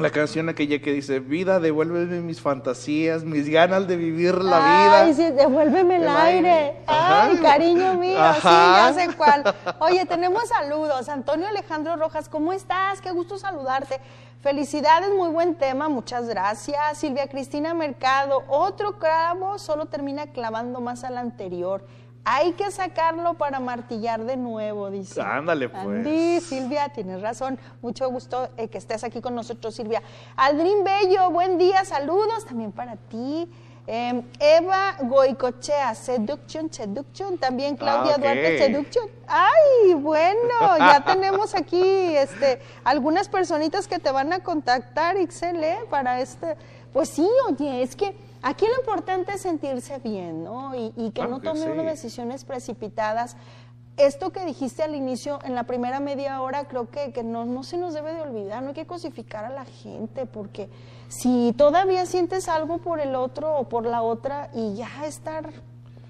La canción aquella que dice, vida, devuélveme mis fantasías, mis ganas de vivir la vida. Ay, sí, devuélveme el, El aire. aire. Ay, Ajá. cariño mío, sí, ya sé cuál. Oye, tenemos saludos. Antonio Alejandro Rojas, ¿cómo estás? Qué gusto saludarte. Felicidades, muy buen tema, muchas gracias. Silvia Cristina Mercado, otro clavo solo termina clavando más al anterior. Hay que sacarlo para martillar de nuevo, dice. Ándale, pues. Andy, Silvia, tienes razón. Mucho gusto eh, que estés aquí con nosotros, Silvia. Aldrin Bello, buen día, saludos también para ti. Eh, Eva Goicochea, Seduction, Seduction. También Claudia Ah, ok. Duarte, Seduction. Ay, bueno, ya tenemos aquí este, algunas personitas que te van a contactar, Ixel, ¿eh? para este. Pues sí, oye, es que aquí lo importante es sentirse bien, ¿no? Y, y que Claro no que tome uno sí. decisiones precipitadas. Esto que dijiste al inicio, en la primera media hora, creo que, que no, no se nos debe de olvidar, no hay que cosificar a la gente, porque si todavía sientes algo por el otro o por la otra y ya estar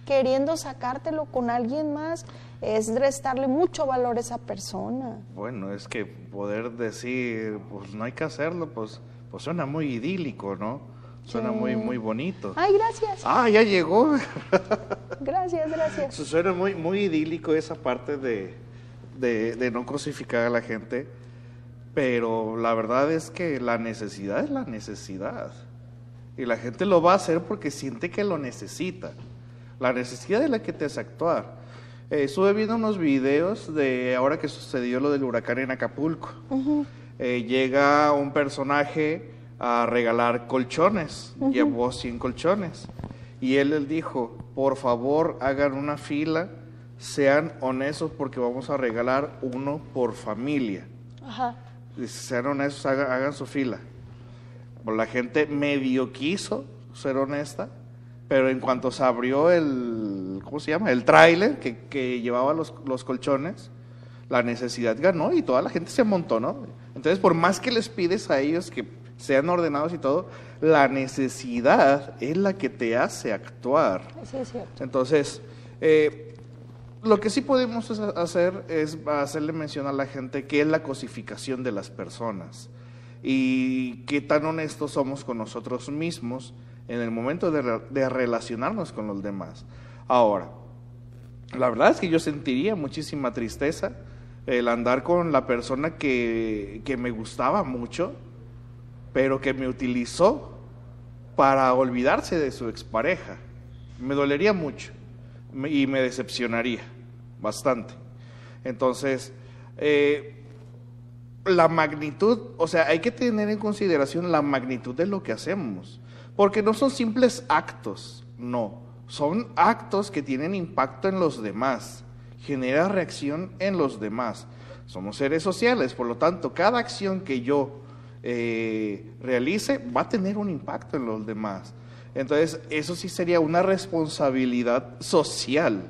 queriendo sacártelo con alguien más, es restarle mucho valor a esa persona. Bueno, es que poder decir, pues no hay que hacerlo, pues, pues suena muy idílico, ¿no? Suena muy, muy bonito. Ay, gracias, Ah, ya llegó. gracias, gracias. Su- Suena muy, muy idílico esa parte de, de, de no crucificar a la gente, pero la verdad es que la necesidad es la necesidad. Y la gente lo va a hacer porque siente que lo necesita. La necesidad es la que te hace actuar. Eh, estuve viendo unos videos de ahora que sucedió lo del huracán en Acapulco. Eh, llega un personaje a regalar colchones, llevó 100 colchones. Y él les dijo, por favor hagan una fila, sean honestos porque vamos a regalar uno por familia. Ajá. Sean honestos, hagan, hagan su fila. Pues la gente medio quiso ser honesta, pero en cuanto se abrió el, ¿cómo se llama? El tráiler que, que llevaba los, los colchones, la necesidad ganó y toda la gente se amontonó. Entonces, por más que les pides a ellos que sean ordenados y todo, la necesidad es la que te hace actuar. Sí, es cierto. Entonces, eh, lo que sí podemos hacer es hacerle mención a la gente qué es la cosificación de las personas y qué tan honestos somos con nosotros mismos en el momento de, de relacionarnos con los demás. Ahora, la verdad es que yo sentiría muchísima tristeza el andar con la persona que, que me gustaba mucho, pero que me utilizó para olvidarse de su expareja. Me dolería mucho y me decepcionaría bastante. Entonces, eh, la magnitud, o sea, hay que tener en consideración la magnitud de lo que hacemos, porque no son simples actos, no, son actos que tienen impacto en los demás, genera reacción en los demás. Somos seres sociales, por lo tanto, cada acción que yo eh, realice va a tener un impacto en los demás. Entonces, eso sí sería una responsabilidad social.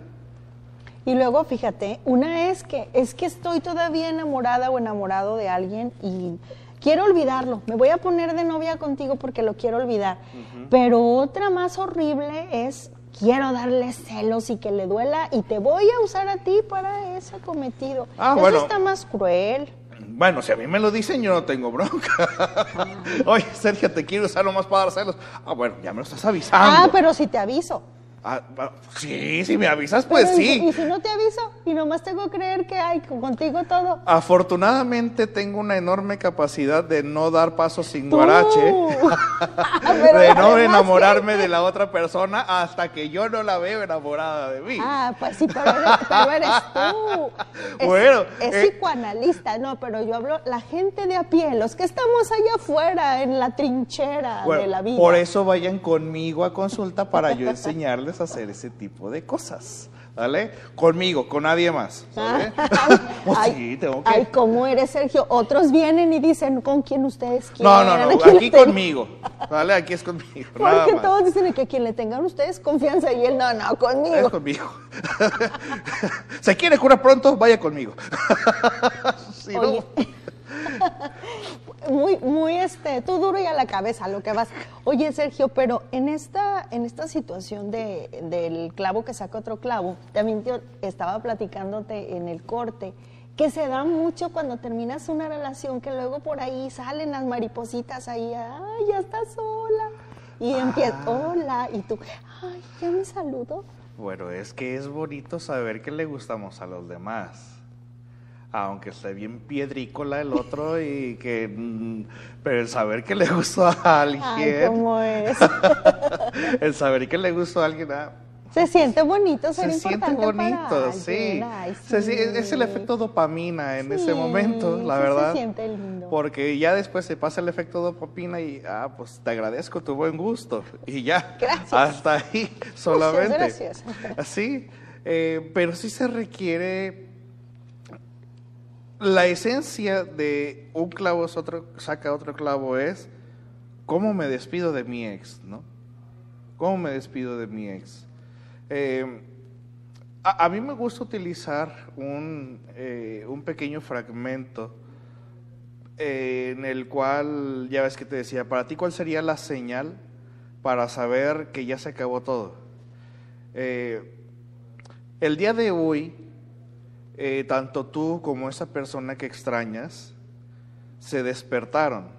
Y luego, fíjate, una es que es que estoy todavía enamorada o enamorado de alguien y quiero olvidarlo. Me voy a poner de novia contigo porque lo quiero olvidar. Pero otra más horrible es quiero darle celos y que le duela y te voy a usar a ti para ese cometido. Ah, Eso bueno. está más cruel. Bueno, si a mí me lo dicen, yo no tengo bronca. Oye, Sergio, te quiero usar nomás para dar celos. Ah, bueno, ya me lo estás avisando. Ah, pero si te aviso. Ah, ah, sí, si me avisas, pues Pero, ¿y si- sí. Y si no te aviso y nomás tengo que creer que hay contigo todo. Afortunadamente tengo una enorme capacidad de no dar pasos sin guarache, de no enamorarme de la otra persona hasta que yo no la veo enamorada de mí. Ah, pues sí, pero eres, pero eres tú. Es, Bueno, es eh. psicoanalista, no, pero yo hablo la gente de a pie, los que estamos allá afuera en la trinchera Bueno, de la vida. Por eso vayan conmigo a consulta para yo enseñarles hacer ese tipo de cosas. ¿Vale? Conmigo, con nadie más. Pues ay, sí, tengo que. ay, ¿cómo eres, Sergio? Otros vienen y dicen con quién ustedes quieren. no, no, no, aquí conmigo. ¿Vale? Aquí es conmigo. nada Porque más. todos dicen que a quien le tengan ustedes confianza y él, no, no, Es conmigo. conmigo. ¿Se quiere curar pronto? Vaya conmigo. Si no- Oye, muy, muy este, tú duro y a la cabeza lo que vas. Oye, Sergio, pero en esta, en esta situación de, del clavo que saca otro clavo, también yo estaba platicándote en el corte que se da mucho cuando terminas una relación, que luego por ahí salen las maripositas ahí, ay, ya estás sola. Y empieza, Ah. hola, y tú, ay, ya me saludo. Bueno, es que es bonito saber que le gustamos a los demás. Aunque esté bien piedrícola el otro y que... mm, Pero el saber que le gustó a Ay, alguien... cómo es. el saber que le gustó a alguien... ah, Se siente bonito ser se siente bonito, sí. Ay, Se si- es el sí. efecto dopamina en ese Sí, momento, la sí verdad. Se siente lindo. Porque ya después se pasa el efecto dopamina y, ah, pues te agradezco tu buen gusto. Y ya. Gracias. Hasta ahí solamente. gracias. Así. eh, pero sí se requiere. La esencia de un clavo es otro, saca otro clavo es cómo me despido de mi ex, ¿no? ¿Cómo me despido de mi ex? Eh, a, mí me gusta utilizar un, eh, un pequeño fragmento eh, en el cual, ya ves que te decía, para ti cuál sería la señal para saber que ya se acabó todo. El día de hoy, eh, tanto tú como esa persona que extrañas se despertaron,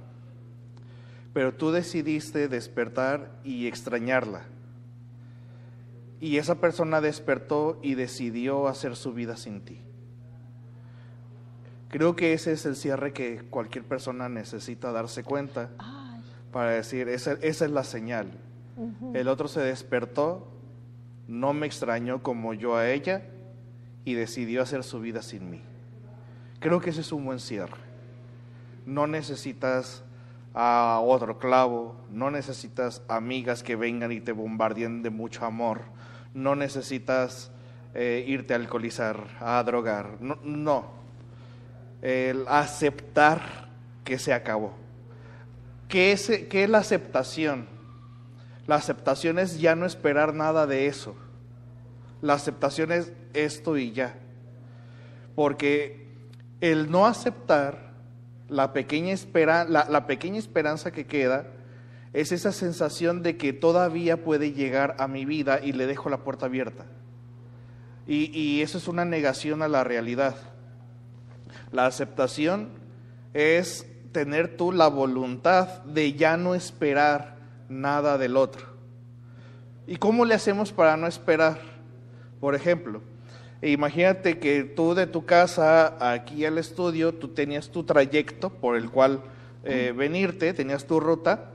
pero tú decidiste despertar y extrañarla. Y esa persona despertó y decidió hacer su vida sin ti. Creo que ese es el cierre que cualquier persona necesita darse cuenta Ay, para decir, esa, esa es la señal. El otro se despertó, no me extrañó como yo a ella y decidió hacer su vida sin mí. Creo que ese es un buen cierre. No necesitas a otro clavo, no necesitas amigas que vengan y te bombardeen de mucho amor, no necesitas eh, irte a alcoholizar, a drogar, no, no. El aceptar que se acabó. ¿Qué es, ¿Qué es la aceptación? La aceptación es ya no esperar nada de eso. La aceptación es esto y ya. Porque el no aceptar la pequeña, espera, la, pequeña esperanza que queda es esa sensación de que todavía puede llegar a mi vida y le dejo la puerta abierta. Y eso es una negación a la realidad. La aceptación es tener tú la voluntad de ya no esperar nada del otro. ¿Y cómo le hacemos para no esperar? Por ejemplo, imagínate que tú de tu casa aquí al estudio, tú tenías tu trayecto por el cual eh, venirte, tenías tu ruta,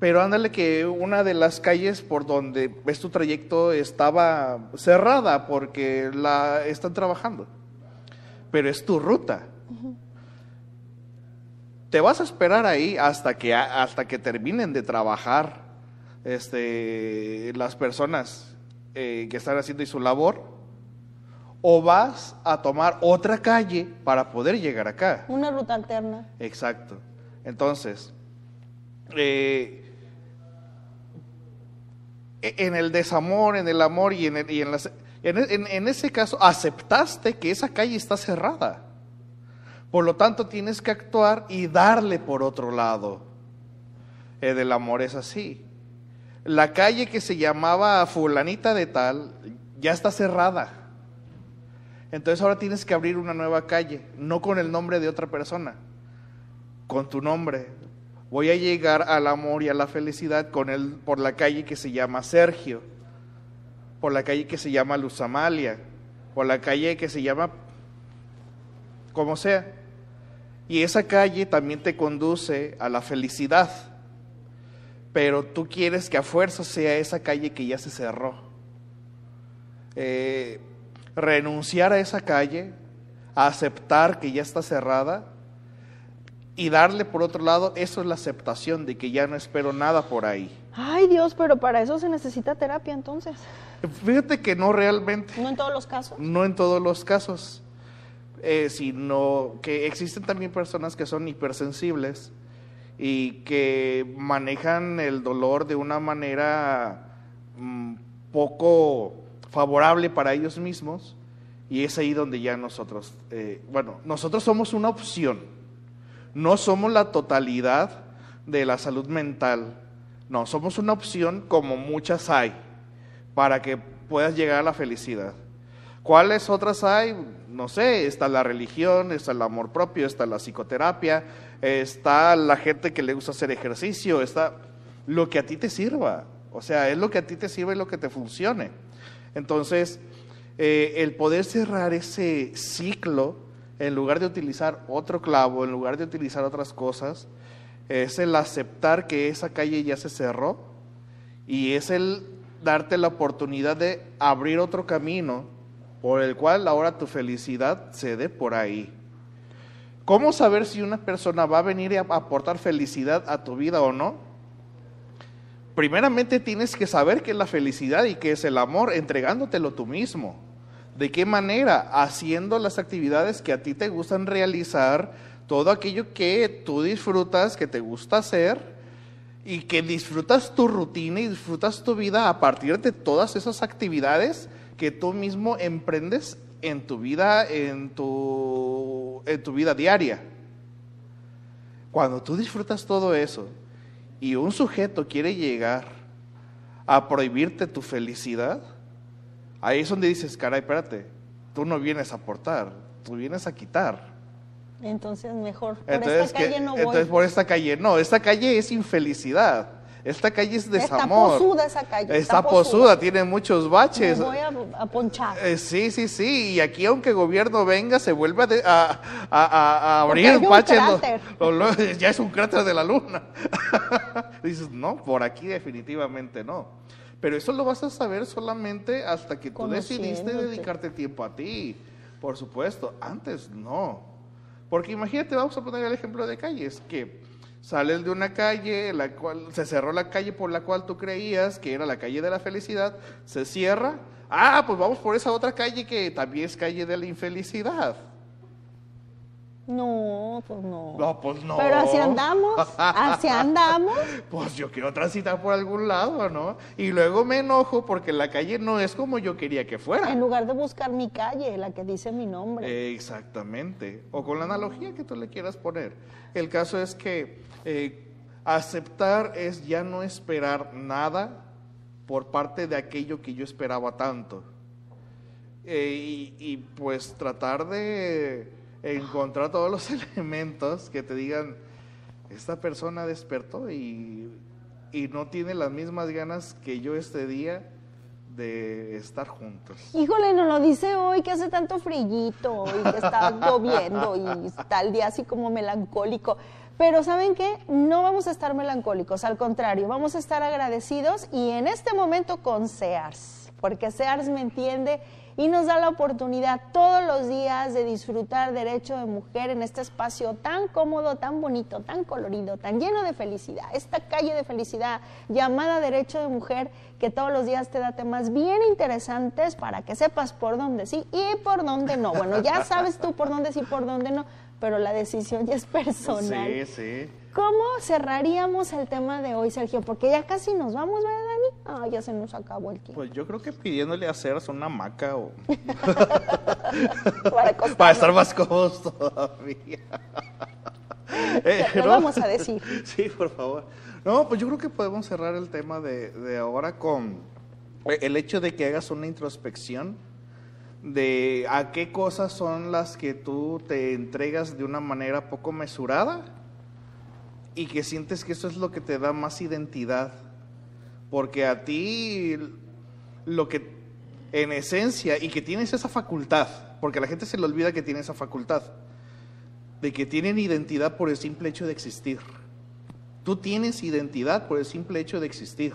pero ándale que una de las calles por donde ves tu trayecto estaba cerrada porque la están trabajando. Pero es tu ruta. Te vas a esperar ahí hasta que, hasta que terminen de trabajar este, las personas eh, que están haciendo su labor, o vas a tomar otra calle para poder llegar acá. una ruta alterna. Exacto. Entonces, eh, e- en el desamor, en el amor y en, el- y en las- en, en- en ese caso aceptaste que esa calle está cerrada. Por lo tanto, tienes que actuar y darle por otro lado. El del amor es así. La calle que se llamaba fulanita de tal ya está cerrada. Entonces ahora tienes que abrir una nueva calle, no con el nombre de otra persona, con tu nombre. Voy a llegar al amor y a la felicidad con él por la calle que se llama Sergio, por la calle que se llama Luz Amalia, por la calle que se llama como sea. Y esa calle también te conduce a la felicidad. Pero tú quieres que a fuerza sea esa calle que ya se cerró. Eh, renunciar a esa calle, a aceptar que ya está cerrada y darle por otro lado, eso es la aceptación de que ya no espero nada por ahí. Ay Dios, pero para eso se necesita terapia entonces. Fíjate que no realmente, No en todos los casos. no en todos los casos, eh, sino que existen también personas que son hipersensibles y que manejan el dolor de una manera mm, poco favorable para ellos mismos y es ahí donde ya nosotros, eh, bueno, nosotros somos una opción, no somos la totalidad de la salud mental, no, somos una opción como muchas hay para que puedas llegar a la felicidad. ¿Cuáles otras hay? no sé, está la religión, está el amor propio, está la psicoterapia, está la gente que le gusta hacer ejercicio, está lo que a ti te sirva. O sea, es lo que a ti te sirve y lo que te funcione. Entonces, eh, el poder cerrar ese ciclo, en lugar de utilizar otro clavo, en lugar de utilizar otras cosas, es el aceptar que esa calle ya se cerró y es el darte la oportunidad de abrir otro camino por el cual ahora tu felicidad se dé por ahí. ¿Cómo saber si una persona va a venir a aportar felicidad a tu vida o no? Primeramente tienes que saber qué es la felicidad y qué es el amor, entregándotelo tú mismo. ¿De qué manera? Haciendo las actividades que a ti te gustan realizar, todo aquello que tú disfrutas, que te gusta hacer y que disfrutas tu rutina y disfrutas tu vida a partir de todas esas actividades que tú mismo emprendes en tu vida, en tu, en tu vida diaria. Cuando tú disfrutas todo eso y un sujeto quiere llegar a prohibirte tu felicidad, ahí es donde dices, caray, espérate, tú no vienes a aportar, tú vienes a quitar. Entonces mejor, por Entonces, esta calle que- no voy. entonces por esta calle, no, esta calle es infelicidad, esta calle es desamor. Está posuda esa calle. Está posuda, tiene muchos Me baches. voy a, a ponchar. Eh, sí, sí, sí, y aquí aunque gobierno venga, se vuelve a, abrir baches. lo- cráter. lo- lo- ya es un cráter de la luna. Dices, no, por aquí definitivamente no. Pero eso lo vas a saber solamente hasta que tú decidiste dedicarte tiempo a ti. Por supuesto, antes no. Porque imagínate, vamos a poner el ejemplo de calles, que sales de una calle, la cual se cerró la calle por la cual tú creías que era la calle de la felicidad, se cierra. Ah, pues vamos por esa otra calle que también es calle de la infelicidad. No, pues no. No, pues no. Pero así andamos, así andamos. Pues yo quiero transitar por algún lado, ¿no? Y luego me enojo porque la calle no es como yo quería que fuera. En lugar de buscar mi calle, la que dice mi nombre. Exactamente. O con la analogía que tú le quieras poner. El caso es que eh, aceptar es ya no esperar nada por parte de aquello que yo esperaba tanto. Eh, y, y, pues tratar de encontrar todos los elementos que te digan, esta persona despertó y, y no tiene las mismas ganas que yo este día de estar juntos. Híjole, nos lo dice hoy que hace tanto frillito y que está lloviendo y está el día así como melancólico. Pero ¿saben qué? No vamos a estar melancólicos, al contrario, vamos a estar agradecidos y en este momento con Sears, porque Sears me entiende y nos da la oportunidad todos los días de disfrutar derecho de mujer en este espacio tan cómodo, tan bonito, tan colorido, tan lleno de felicidad. Esta calle de felicidad llamada derecho de mujer que todos los días te da temas bien interesantes para que sepas por dónde sí y por dónde no. Bueno, ya sabes tú por dónde sí y por dónde no, pero la decisión ya es personal. Sí, sí. ¿Cómo cerraríamos el tema de hoy, Sergio? Porque ya casi nos vamos, ¿verdad? Ah, ya se nos acabó el tiempo. Pues yo creo que pidiéndole a Ceras una hamaca o Para, estar más cómodos todavía. Eh, Lo ¿no? vamos a decir. Sí, por favor. No, pues yo creo que podemos cerrar el tema de, de ahora con el hecho de que hagas una introspección de a qué cosas son las que tú te entregas de una manera poco mesurada y que sientes que eso es lo que te da más identidad. Porque a ti lo que en esencia y que tienes esa facultad, porque a la gente se le olvida que tiene esa facultad, de que tienen identidad por el simple hecho de existir. Tú tienes identidad por el simple hecho de existir.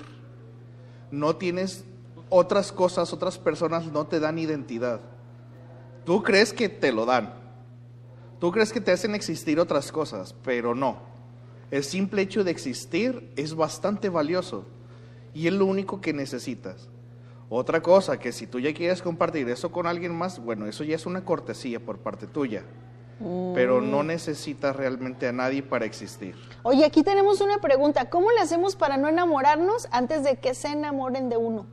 No tienes otras cosas, otras personas no te dan identidad. Tú crees que te lo dan. Tú crees que te hacen existir otras cosas, pero no. El simple hecho de existir es bastante valioso y es lo único que necesitas. Otra cosa, que si tú ya quieres compartir eso con alguien más, bueno, eso ya es una cortesía por parte tuya, pero no necesitas realmente a nadie para existir. Oye, aquí tenemos una pregunta. ¿Cómo le hacemos para no enamorarnos antes de que se enamoren de uno?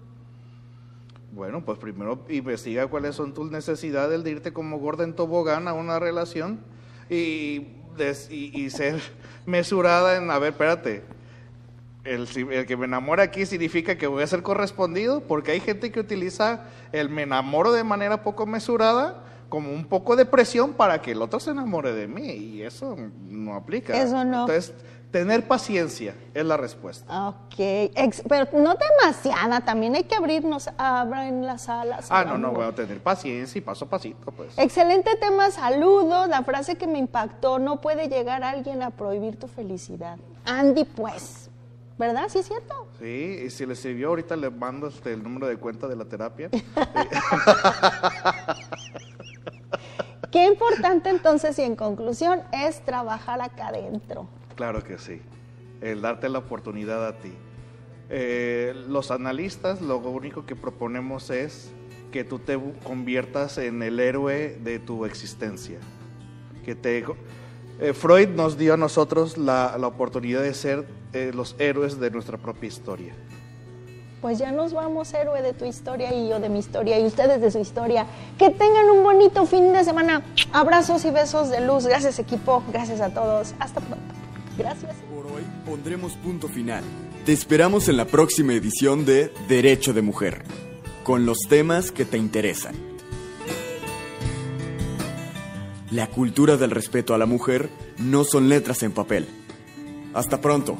Bueno, pues primero investiga cuáles son tus necesidades de irte como gorda en tobogán a una relación y, y, y ser mesurada en, a ver, espérate, el, el que me enamora aquí significa que voy a ser correspondido, porque hay gente que utiliza el me enamoro de manera poco mesurada como un poco de presión para que el otro se enamore de mí y eso no aplica. Eso no. Entonces, tener paciencia es la respuesta. Ok, Ex- pero no demasiada, también hay que abrirnos, abren las alas. Ah, no, no, voy a tener paciencia y paso a pasito, pues. Excelente tema, saludos. La frase que me impactó, no puede llegar alguien a prohibir tu felicidad. Andy, pues, ¿verdad? ¿Sí es cierto? Sí, y si le sirvió, ahorita le mando este, el número de cuenta de la terapia. Qué importante entonces y en conclusión es trabajar acá adentro. Claro que sí. El darte la oportunidad a ti. Eh, los analistas lo único que proponemos es que tú te conviertas en el héroe de tu existencia. Que te, eh, Freud nos dio a nosotros la, la oportunidad de ser eh, los héroes de nuestra propia historia. Pues ya nos vamos, héroe de tu historia y yo de mi historia y ustedes de su historia. Que tengan un bonito fin de semana. Abrazos y besos de luz. Gracias equipo, gracias a todos. Hasta pronto. Gracias. Por hoy pondremos punto final. Te esperamos en la próxima edición de Derecho de Mujer, con los temas que te interesan. La cultura del respeto a la mujer no son letras en papel. Hasta pronto.